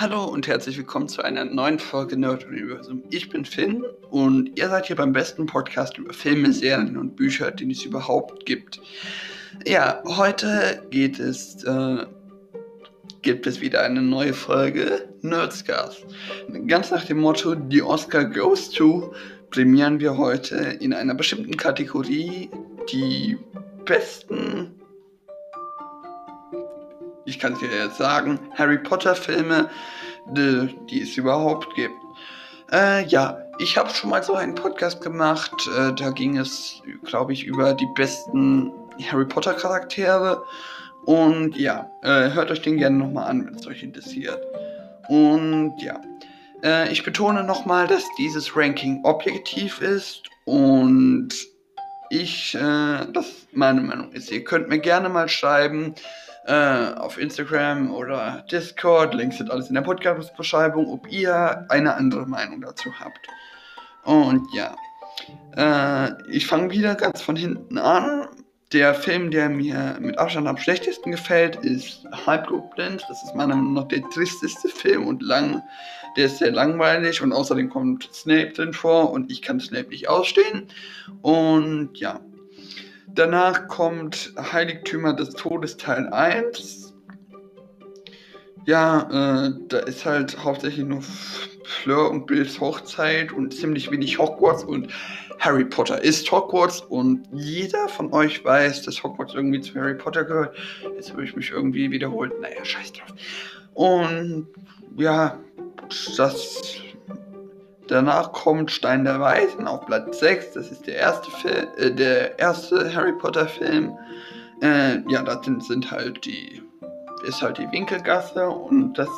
Hallo und herzlich willkommen zu einer neuen Folge Nerd Universum. Ich bin Finn und ihr seid hier beim besten Podcast über Filme, Serien und Bücher, den es überhaupt gibt. Ja, heute geht es, äh, gibt es wieder eine neue Folge Nerdscars. Ganz nach dem Motto The Oscar Goes To prämieren wir heute in einer bestimmten Kategorie die besten ich kann es dir jetzt sagen, Harry Potter Filme, die, die es überhaupt gibt. Äh, ja, ich habe schon mal so einen Podcast gemacht, äh, da ging es, glaube ich, über die besten Harry Potter Charaktere. Und ja, äh, hört euch den gerne nochmal an, wenn es euch interessiert. Und ja, äh, ich betone nochmal, dass dieses Ranking objektiv ist und ich, äh, das meine Meinung ist. Ihr könnt mir gerne mal schreiben, äh, auf Instagram oder Discord. Links sind alles in der Podcast-Beschreibung, ob ihr eine andere Meinung dazu habt. Und ja, äh, ich fange wieder ganz von hinten an. Der Film, der mir mit Abstand am schlechtesten gefällt, ist Halbblutblind. Das ist meiner Meinung nach der tristeste Film und lang. Der ist sehr langweilig und außerdem kommt Snape drin vor und ich kann Snape nicht ausstehen. Und ja, Danach kommt Heiligtümer des Todes Teil 1. Ja, äh, da ist halt hauptsächlich nur Fleur und Bills Hochzeit und ziemlich wenig Hogwarts und Harry Potter ist Hogwarts und jeder von euch weiß, dass Hogwarts irgendwie zu Harry Potter gehört. Jetzt habe ich mich irgendwie wiederholt. Naja, scheiß drauf. Und ja, das Danach kommt Stein der Weisen auf Platz 6. Das ist der erste, Film, äh, der erste Harry Potter Film. Äh, ja, da sind, sind halt die, ist halt die Winkelgasse und das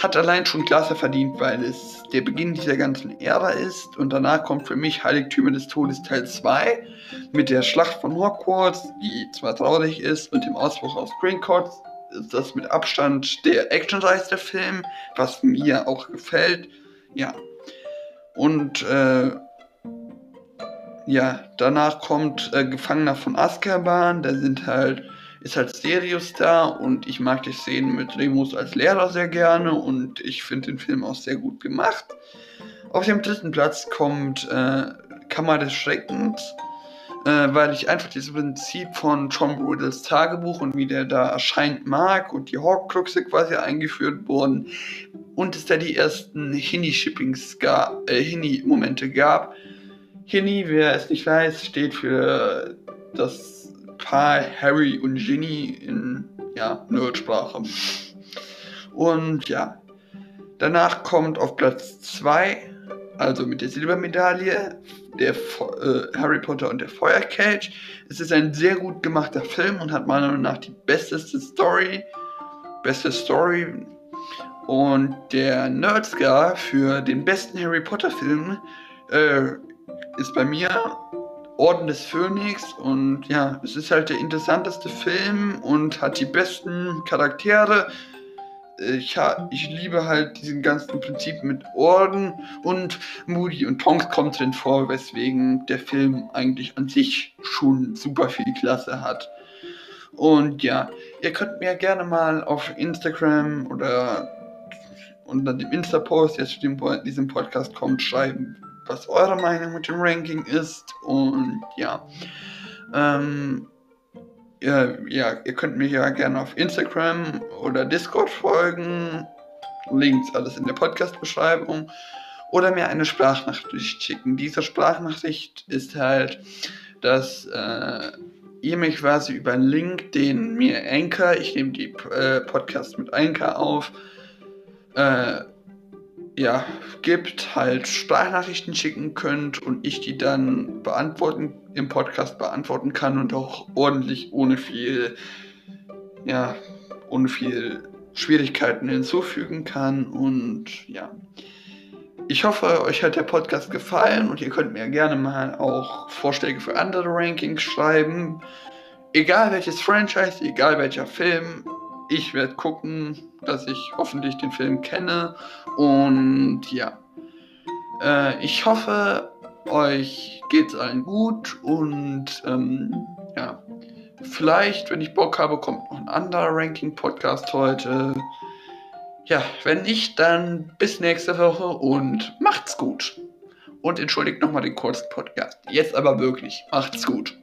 hat allein schon Klasse verdient, weil es der Beginn dieser ganzen Ära ist. Und danach kommt für mich Heiligtümer des Todes Teil 2 mit der Schlacht von Hogwarts, die zwar traurig ist, und dem Ausbruch aus Greencourt ist das mit Abstand der actionreichste Film, was mir auch gefällt. Ja. Und äh, ja, danach kommt äh, Gefangener von Azkaban, der sind halt, ist halt Sirius da und ich mag die Szenen mit Remus als Lehrer sehr gerne und ich finde den Film auch sehr gut gemacht. Auf dem dritten Platz kommt äh, Kammer des Schreckens äh, weil ich einfach dieses Prinzip von John Brudels Tagebuch und wie der da erscheint mag und die Horcruxe quasi eingeführt wurden und es da die ersten Hini-Shippings gab, äh, Hini-Momente gab. Hini, wer es nicht weiß, steht für das Paar Harry und Ginny in ja, Nerdsprache. Und ja, danach kommt auf Platz 2 also mit der Silbermedaille, der äh, Harry Potter und der Feuerkelch. Es ist ein sehr gut gemachter Film und hat meiner Meinung nach die besteste Story. Beste Story. Und der Nerdscar für den besten Harry Potter Film äh, ist bei mir Orden des Phönix und ja, es ist halt der interessanteste Film und hat die besten Charaktere ich, ich liebe halt diesen ganzen Prinzip mit Orden und Moody und Tonks kommt drin vor, weswegen der Film eigentlich an sich schon super viel Klasse hat. Und ja, ihr könnt mir gerne mal auf Instagram oder unter dem Insta-Post, der zu diesem Podcast kommt, schreiben, was eure Meinung mit dem Ranking ist. Und ja, ähm, ja, ja, ihr könnt mir ja gerne auf Instagram oder Discord folgen. Links alles in der Podcast-Beschreibung. Oder mir eine Sprachnachricht schicken. Diese Sprachnachricht ist halt, dass äh, ihr mich quasi über einen Link, den mir Anchor, ich nehme die äh, Podcast mit Anchor auf, äh, ja, gibt, halt Sprachnachrichten schicken könnt und ich die dann beantworten, im Podcast beantworten kann und auch ordentlich ohne viel, ja, ohne viel Schwierigkeiten hinzufügen kann und ja. Ich hoffe, euch hat der Podcast gefallen und ihr könnt mir gerne mal auch Vorschläge für andere Rankings schreiben. Egal welches Franchise, egal welcher Film, ich werde gucken, dass ich hoffentlich den Film kenne. Und ja, äh, ich hoffe, euch geht's allen gut und ähm, ja, vielleicht, wenn ich Bock habe, kommt noch ein anderer Ranking-Podcast heute. Ja, wenn nicht, dann bis nächste Woche und macht's gut. Und entschuldigt nochmal den kurzen Podcast. Jetzt aber wirklich, macht's gut.